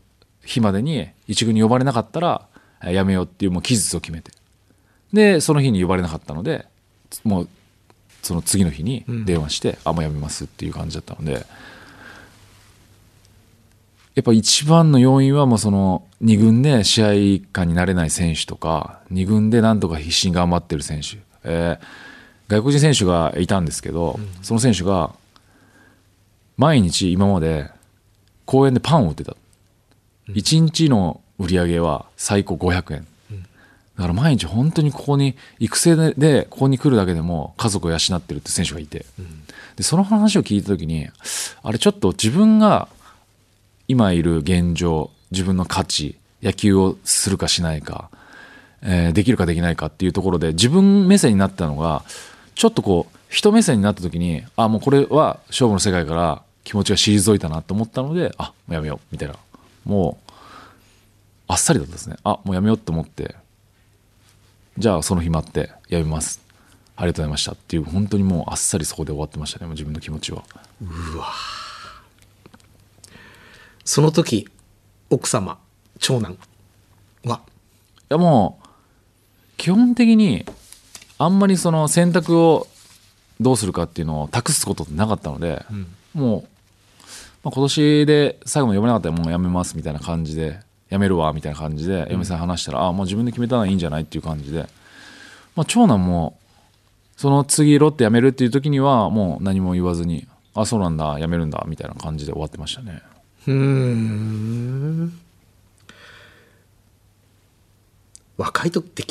日までに一軍に呼ばれなかったらえやめようっていうもう期日を決めて。でその日に呼ばれなかったのでもうその次の日に電話して、あもうやめますっていう感じだったので。やっぱ一番の要因はもうその2軍で試合下になれない選手とか2軍でなんとか必死に頑張ってる選手、えー外国人選手がいたんですけど、その選手が毎日今まで公園でパンを売ってた。1日の売り上げは最高500円。だから毎日本当にここに育成ででここに来るだけでも家族を養ってるって選手がいて、でその話を聞いた時にあれちょっと自分が今いる現状自分の価値野球をするかしないか、えーできるかできないかっていうところで自分目線になったのがちょっとこう人目線になった時にあもうこれは勝負の世界から気持ちが退いたなと思ったのであもうやめようみたいな。もうあっさりだったですね。あもうやめようと思って。じゃあその日待ってやめます。ありがとうございました。っていう本当にもうあっさりそこで終わってましたねもう自分の気持ちは。その時奥様長男は？いやもう基本的にあんまりその選択をどうするかっていうのを託すことってなかったので、もう、まあ、今年で最後まで読めなかったらもうやめますみたいな感じでやめるわみたいな感じで嫁さんに話したら、あもう自分で決めたのはいいんじゃないっていう感じで、まあ、長男もその次ロッテ辞めるっていう時にはもう何も言わずにあそうなんだ辞めるんだみたいな感じで終わってましたね。うーん。若い時って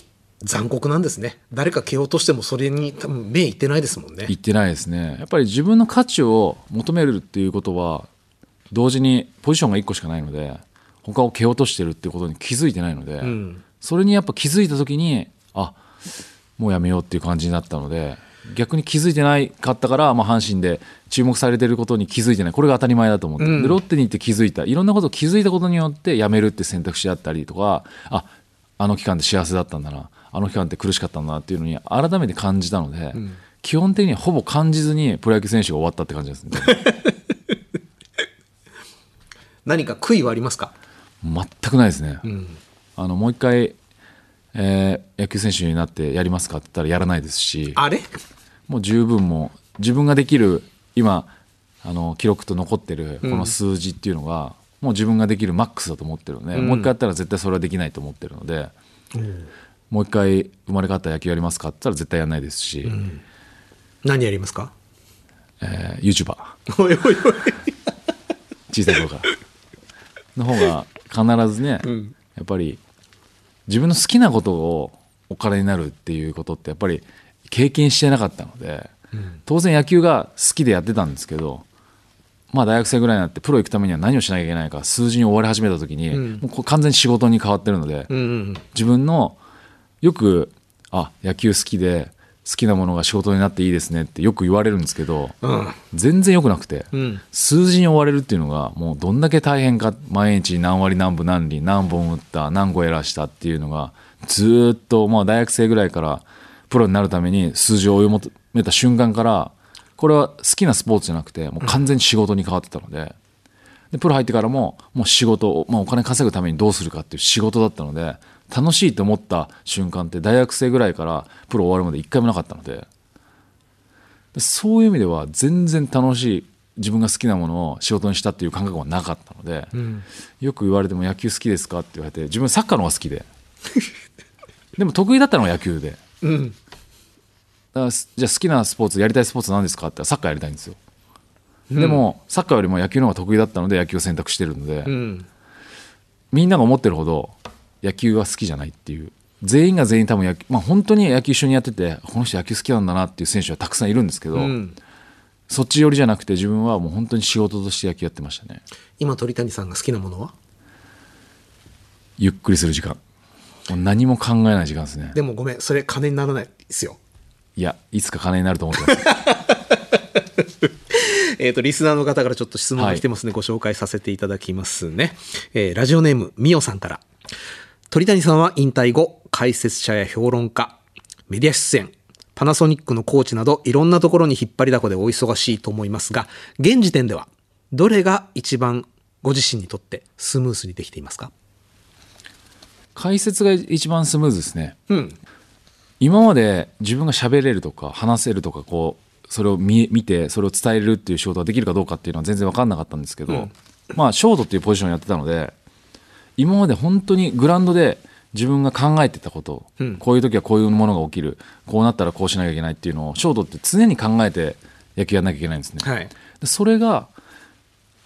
残酷なんですね。誰か蹴落としてもそれに多分目いってないですもんね。言ってないですね。やっぱり自分の価値を求めるっていうことは同時にポジションが1個しかないので他を蹴落としてるっていうことに気づいてないので、ん。それにやっぱ気づいた時にあもうやめようっていう感じになったので逆に気づいてないかったから、まあ、阪神で注目されてることに気づいてない。これが当たり前だと思って、うん。でロッテに行って気づいた。いろんなことを気づいたことによってやめるって選択肢だったりとかああの期間で幸せだったんだなあの期間って苦しかったんだなっていうのに改めて感じたので、基本的にはほぼ感じずにプロ野球選手が終わったって感じですね。何か悔いはありますか？全くないですね、ん。あのもう一回、えー野球選手になってやりますかって言ったらやらないですしあれ？もう十分もう自分ができる今あの記録と残ってるこの数字っていうのが、もう自分ができるマックスだと思ってるので、もう一回やったら絶対それはできないと思ってるので、もう一回生まれ変わった野球やりますかって言ったら絶対やらないですし、何やりますか？えー、YouTuber おいおいおい。小さい頃から。の方が必ずね、やっぱり自分の好きなことをお金になるっていうことってやっぱり経験してなかったので、当然野球が好きでやってたんですけどまあ大学生ぐらいになってプロ行くためには何をしなきゃいけないか数字に追われ始めた時に、もうこれ完全に仕事に変わってるので、うんうん。自分のよくあ野球好きで好きなものが仕事になっていいですねってよく言われるんですけど、うん全然良くなくて、ん数字に追われるっていうのがもうどんだけ大変か毎日何割何分何厘何本打った何個エラーしたっていうのがずーっとまあ大学生ぐらいからプロになるために数字を追い求めた瞬間からこれは好きなスポーツじゃなくてもう完全に仕事に変わってたので。でプロ入ってからももう仕事を、まあ、お金稼ぐためにどうするかっていう仕事だったので楽しいと思った瞬間って大学生ぐらいからプロ終わるまで一回もなかったので。でそういう意味では全然楽しい自分が好きなものを仕事にしたっていう感覚はなかったので、よく言われても野球好きですかって言われて自分サッカーの方が好きで。でも得意だったのは野球で。うん。だからじゃあ好きなスポーツやりたいスポーツ何ですかってサッカーやりたいんですよ。でもサッカーよりも野球の方が得意だったので野球を選択してるので、うん。みんなが思ってるほど野球は好きじゃないっていう。全員が全員多分野球、まあ、本当に野球一緒にやっててこの人野球好きなんだなっていう選手はたくさんいるんですけど、うん。そっち寄りじゃなくて自分はもう本当に仕事として野球やってましたね。今鳥谷さんが好きなものは？ゆっくりする時間。何も考えない時間ですね。でもごめんそれ金にならないですよ。いやいつか金になると思ってます。えっ、と、リスナーの方からちょっと質問が来てますね。ご紹介させていただきますね。えーラジオネーム、みおさんから。鳥谷さんは引退後、解説者や評論家、メディア出演、パナソニックのコーチなど、いろんなところに引っ張りだこでお忙しいと思いますが、現時点では、どれが一番ご自身にとってスムースにできていますか？解説が一番スムーズですね。うん。今まで自分が喋れるとか話せるとかこうそれを見見てそれを伝えるっていう仕事ができるかどうかっていうのは全然分かんなかったんですけど、まあショートっていうポジションをやってたので今まで本当にグラウンドで自分が考えてたこと、うんこういう時はこういうものが起きるこうなったらこうしなきゃいけないっていうのをショートって常に考えて野球やんなきゃいけないんですね。はい。でそれが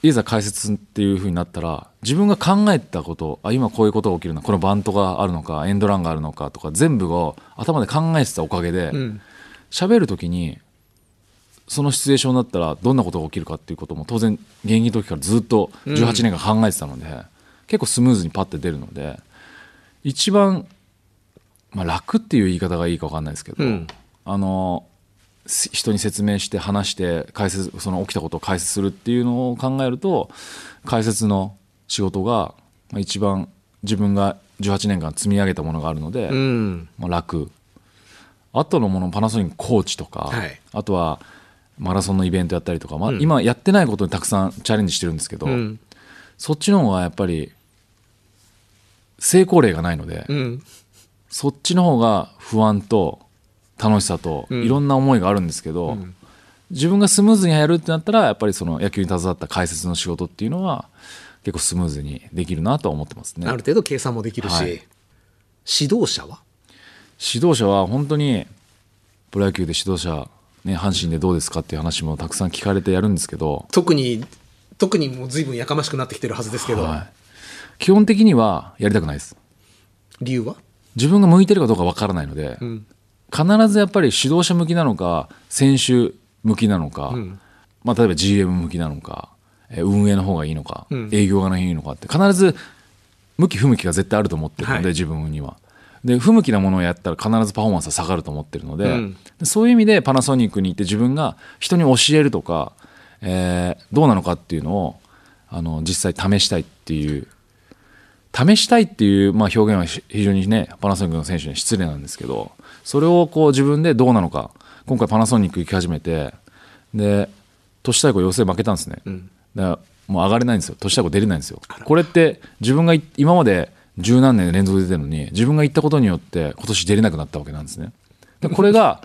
いざ解説っていう風になったら自分が考えたことあ今こういうことが起きるなこのバントがあるのかエンドランがあるのかとか全部を頭で考えてたおかげでうん。喋、る時にそのシチュエーションだったらどんなことが起きるかっていうことも当然現役の時からずっと18年間考えてたので、結構スムーズにパッて出るので一番、まあ、楽っていう言い方がいいか分かんないですけど、うんあのし人に説明して話して解説その起きたことを解説するっていうのを考えると解説の仕事がまあ一番自分が18年間積み上げたものがあるので、うん。まあ、楽あとのものパナソニックコーチとか、はいあとはマラソンのイベントやったりとか、まあ今やってないことにたくさんチャレンジしてるんですけど、うん。そっちの方がやっぱり成功例がないので、うん。そっちの方が不安と楽しさとうん。いろんな思いがあるんですけど、自分がスムーズにやるってなったらやっぱりその野球に携わった解説の仕事っていうのは結構スムーズにできるなとは思ってますね。ある程度計算もできるし、はい。指導者は？指導者は本当にプロ野球で指導者、ね、阪神でどうですかっていう話もたくさん聞かれてやるんですけど、特に、特にもう随分やかましくなってきてるはずですけど、はい基本的にはやりたくないです。理由は？自分が向いてるかどうかわからないので、ん。必ずやっぱり指導者向きなのか選手向きなのか、ん。まあ、例えば GM 向きなのかえー運営の方がいいのか、ん。営業がいいのかって必ず向き不向きが絶対あると思ってるので、はい。自分には。で不向きなものをやったら必ずパフォーマンスは下がると思ってるので,、うん。でそういう意味でパナソニックに行って自分が人に教えるとか、えーどうなのかっていうのをあの実際試したいっていう試したいっていう、まあ、表現はし非常にねパナソニックの選手には失礼なんですけどそれをこう自分でどうなのか今回パナソニック行き始めてで都市対抗予選負けたんですね、だからもう上がれないんですよ。都市対抗出れないんですよ。これって自分がい今まで十何年連続で出てるのに自分が行ったことによって今年出れなくなったわけなんですね。でこれが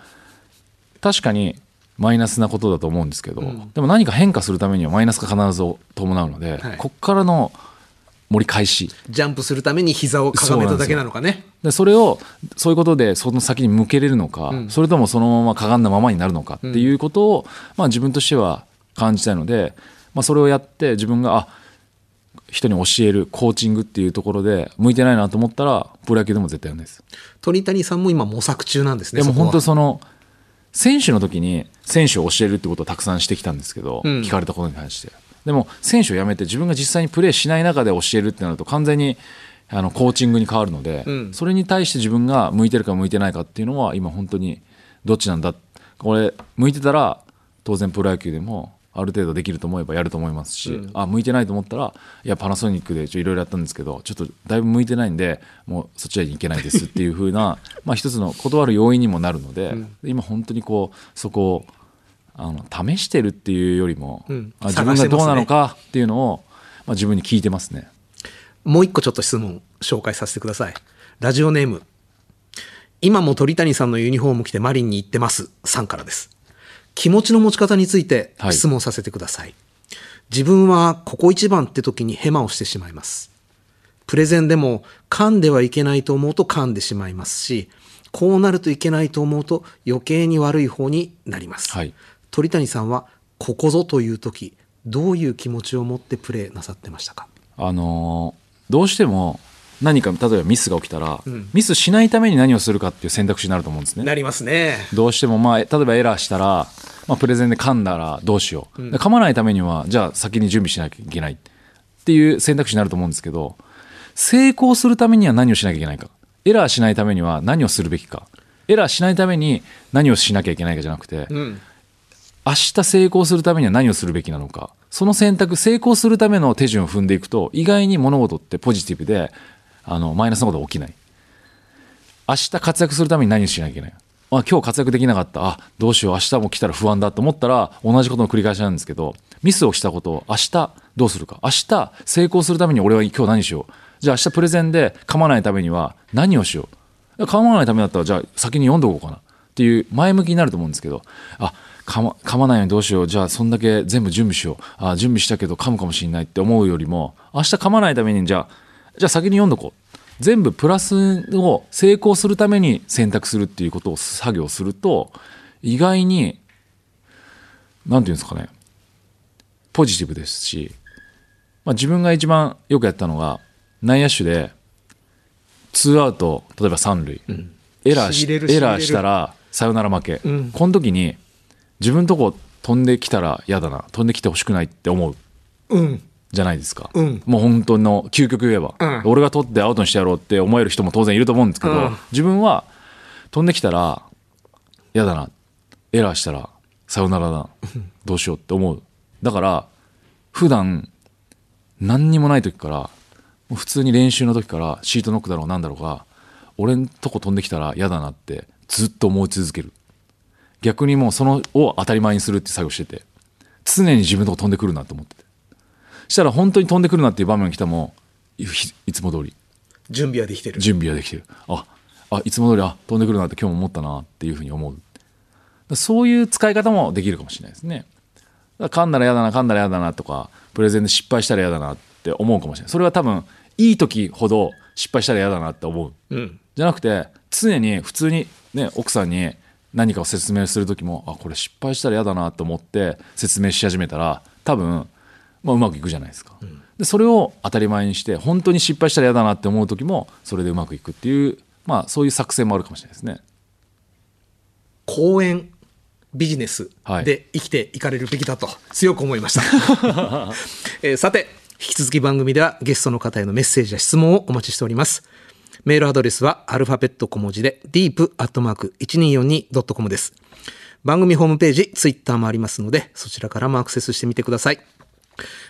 確かにマイナスなことだと思うんですけど、でも何か変化するためにはマイナスが必ず伴うので、はい。こっからの盛り返しジャンプするために膝をかがめただけなのかね。でそれをそういうことでその先に向けれるのか、それともそのままかがんだままになるのかっていうことを、まあ、自分としては感じたいので、まあ、それをやって自分があ人に教えるコーチングっていうところで向いてないなと思ったらプロ野球でも絶対やらないです。鳥谷さんも今模索中なんですね。でも本当その選手の時に選手を教えるってことをたくさんしてきたんですけど、うん聞かれたことに対してでも選手を辞めて自分が実際にプレーしない中で教えるってなると完全にあのコーチングに変わるので、うん。それに対して自分が向いてるか向いてないかっていうのは今本当にどっちなんだ？これ向いてたら当然プロ野球でもある程度できると思えばやると思いますし、あ向いてないと思ったらいやパナソニックでいろいろやったんですけどちょっとだいぶ向いてないんでもうそっちに行けないですっていう風な まあ一つの断る要因にもなるので、今本当にこうそこをあの試してるっていうよりも、うんあ自分がどうなのかっていうのを、まあ、自分に聞いてますね。もう一個ちょっと質問紹介させてください。ラジオネーム。今も鳥谷さんのユニフォーム着てマリンに行ってます。さんからです。気持ちの持ち方についてはい質問させてください。自分はここ一番って時にヘマをしてしまいます。プレゼンでも噛んではいけないと思うと噛んでしまいますし、こうなるといけないと思うと余計に悪い方になります。はい鳥谷さんはここぞという時、どういう気持ちを持ってプレーなさってましたか？あのーどうしても何か例えばミスが起きたら、ん。ミスしないために何をするかっていう選択肢になると思うんですね。なりますね。どうしても、まあ、例えばエラーしたら、まあ、プレゼンで噛んだらどうしよう、で噛まないためにはじゃあ先に準備しなきゃいけないっていう選択肢になると思うんですけど成功するためには何をしなきゃいけないか。エラーしないためには何をするべきか。エラーしないために何をしなきゃいけないかじゃなくて、うん明日成功するためには何をするべきなのか。その選択成功するための手順を踏んでいくと意外に物事ってポジティブであのマイナスなことが起きない。明日活躍するために何をしなきゃいけない。あ今日活躍できなかった。あどうしよう。明日も来たら不安だと思ったら同じことの繰り返しなんですけどミスをしたことを明日どうするか。明日成功するために俺は今日何しよう。じゃあ明日プレゼンで噛まないためには何をしよう。噛まないためだったらじゃあ先に読んどこうかな。っていう前向きになると思うんですけどあ噛ま噛まないようにどうしよう。じゃあそんだけ全部準備しよう。あ準備したけど噛むかもしれないって思うよりも明日噛まないためにじゃあじゃあ先に読んどこう。全部プラスを成功するために選択するっていうことを作業すると意外に何て言うんですかね。ポジティブですし、まあ、自分が一番よくやったのが内野手でツーアウト例えば三塁、エラーしエラーしたらサヨナラ負け、ん。この時に自分のとこ飛んできたら嫌だな飛んできてほしくないって思う。うん。じゃないですか、うん。もう本当の究極言えば、うん。俺が取ってアウトにしてやろうって思える人も当然いると思うんですけど、うん。自分は飛んできたら嫌だな。エラーしたらさよならだどうしようって思う。だから普段何にもない時から普通に練習の時からシートノックだろうなんだろうが俺んとこ飛んできたら嫌だなってずっと思い続ける逆にもうそのを当たり前にするって作業してて常に自分のとこ飛んでくるなと思ってて。したら本当に飛んでくるなっていう場面が来てもいいつも通り。準備はできてる。準備はできてる。ああいつも通りあ飛んでくるなって今日も思ったなっていうふうに思う。そういう使い方もできるかもしれないですね。だから噛んだら嫌だな噛んだら嫌だなとかプレゼンで失敗したら嫌だなって思うかもしれない。それは多分いい時ほど失敗したら嫌だなって思う。うん。じゃなくて常に普通にね奥さんに何かを説明する時もあこれ失敗したら嫌だなと思って説明し始めたら多分、まあ、うまくいくじゃないですか、でそれを当たり前にして本当に失敗したら嫌だなって思う時もそれでうまくいくっていうまあそういう作戦もあるかもしれないですね。公演ビジネスはい。で生きていかれるべきだと強く思いました、えーさて引き続き番組ではゲストの方へのメッセージや質問をお待ちしておりますメールアドレスはアルファベット小文字で deep.1242.com です。番組ホームページツイッターもありますのでそちらからもアクセスしてみてください。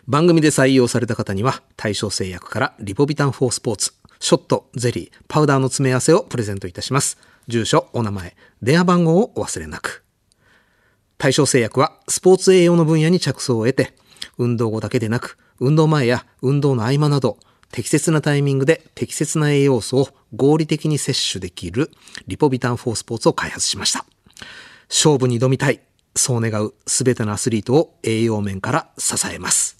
番組で採用された方には対象製薬からリポビタン4スポーツショットゼリーパウダーの詰め合わせをプレゼントいたします。住所お名前電話番号をお忘れなく。対象製薬はスポーツ栄養の分野に着想を得て運動後だけでなく運動前や運動の合間など適切なタイミングで適切な栄養素を合理的に摂取できるリポビタン4スポーツを開発しました。勝負に挑みたいそう願う全てのアスリートを栄養面から支えます。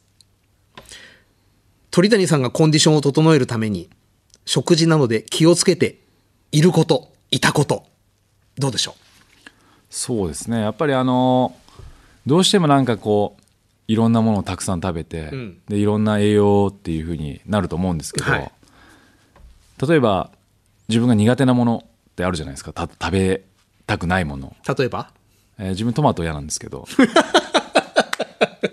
鳥谷さんがコンディションを整えるために食事などで気をつけていることいたことどうでしょう？そうですね。やっぱりあのどうしてもなんかこういろんなものをたくさん食べて、ん。でいろんな栄養っていうふうになると思うんですけど、はい。例えば自分が苦手なものってあるじゃないですか。た食べたくないもの、う例えば？えー自分トマト嫌なんですけど。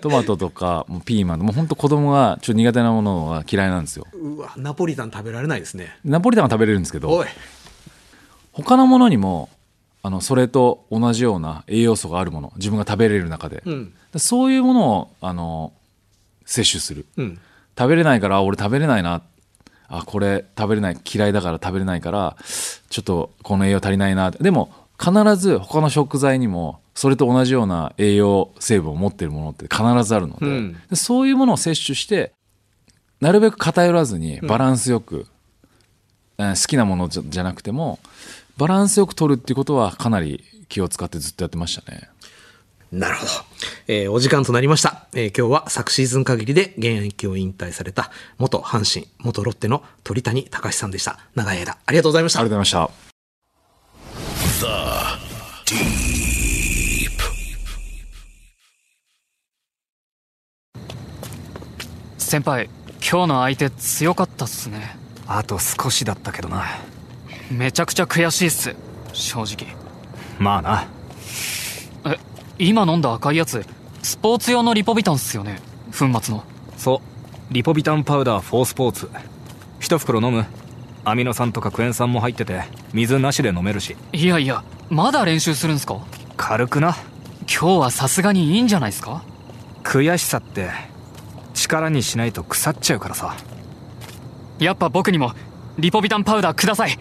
トマトとかもうピーマン。もう本当子供がちょっと苦手なものが嫌いなんですよ。うわナポリタン食べられないですね。ナポリタンは食べれるんですけど他のものにもあのそれと同じような栄養素があるもの自分が食べれる中で、うん。そういうものをあの摂取する、うん。食べれないからあ俺食べれないな。あこれ食べれない嫌いだから食べれないからちょっとこの栄養足りないな。でも必ず他の食材にもそれと同じような栄養成分を持っているものって必ずあるので,、うん。でそういうものを摂取してなるべく偏らずにバランスよく、えー好きなものじゃなくてもバランスよく取るっていうことはかなり気を使ってずっとやってましたね。なるほど、えーお時間となりました、えー今日は昨シーズン限りで現役を引退された元阪神元ロッテの鳥谷隆さんでした長い間ありがとうございましたありがとうございました。Deep. 先輩今日の相手強かったっすねあと少しだったけどなめちゃくちゃ悔しいっす。正直。まあな。え今飲んだ赤いやつスポーツ用のリポビタンっすよね。粉末の。そう。リポビタンパウダー4スポーツ一袋飲む。アミノ酸とかクエン酸も入ってて水なしで飲めるし。いやいやまだ練習するんすか？軽くな。今日はさすがにいいんじゃないですか？悔しさって力にしないと腐っちゃうからさ。やっぱ僕にもリポビタンパウダーください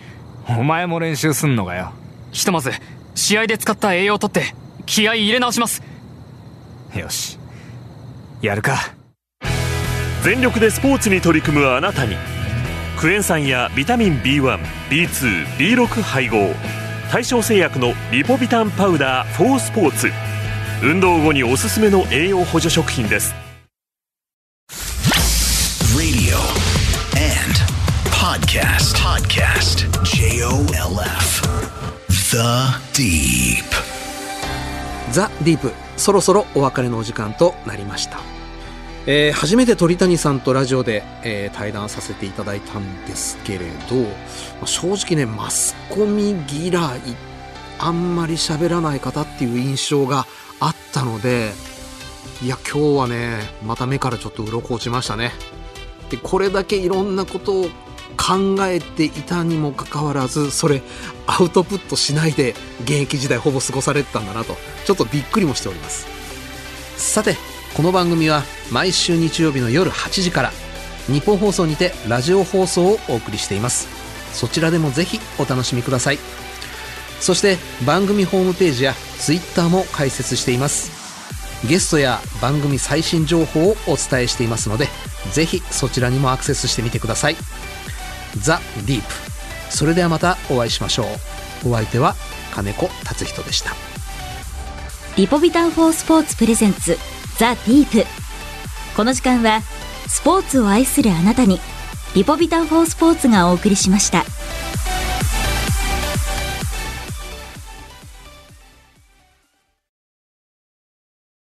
お前も練習すんのかよ？ひとまず試合で使った栄養を取って気合い入れ直します。よし。やるか。全力でスポーツに取り組むあなたにクエン酸やビタミン B1B2B6 配合対象製薬のリポビタンパウダー4スポーツ。運動後におすすめの栄養補助食品です podcast. Podcast. J O L F. The Deep. ザ・ディープそろそろお別れのお時間となりました、えー初めて鳥谷さんとラジオで、えー対談させていただいたんですけれど、まあ正直ねマスコミ嫌いあんまり喋らない方っていう印象があったのでいや今日はねまた目からちょっと鱗落ちましたねでこれだけいろんなことを考えていたにもかかわらずそれアウトプットしないで現役時代ほぼ過ごされてたんだなとちょっとびっくりもしております。さてこの番組は毎週日曜日の夜8時から日本放送にてラジオ放送をお送りしています。そちらでもぜひお楽しみください。そして番組ホームページや Twitter も開設しています。ゲストや番組最新情報をお伝えしていますのでぜひそちらにもアクセスしてみてください。ザ・ディープ。それではまたお会いしましょう。お相手は金子達人でした。リポビタン4スポーツプレゼンツザ・ディープ。この時間はスポーツを愛するあなたにリポビタン4スポーツがお送りしました。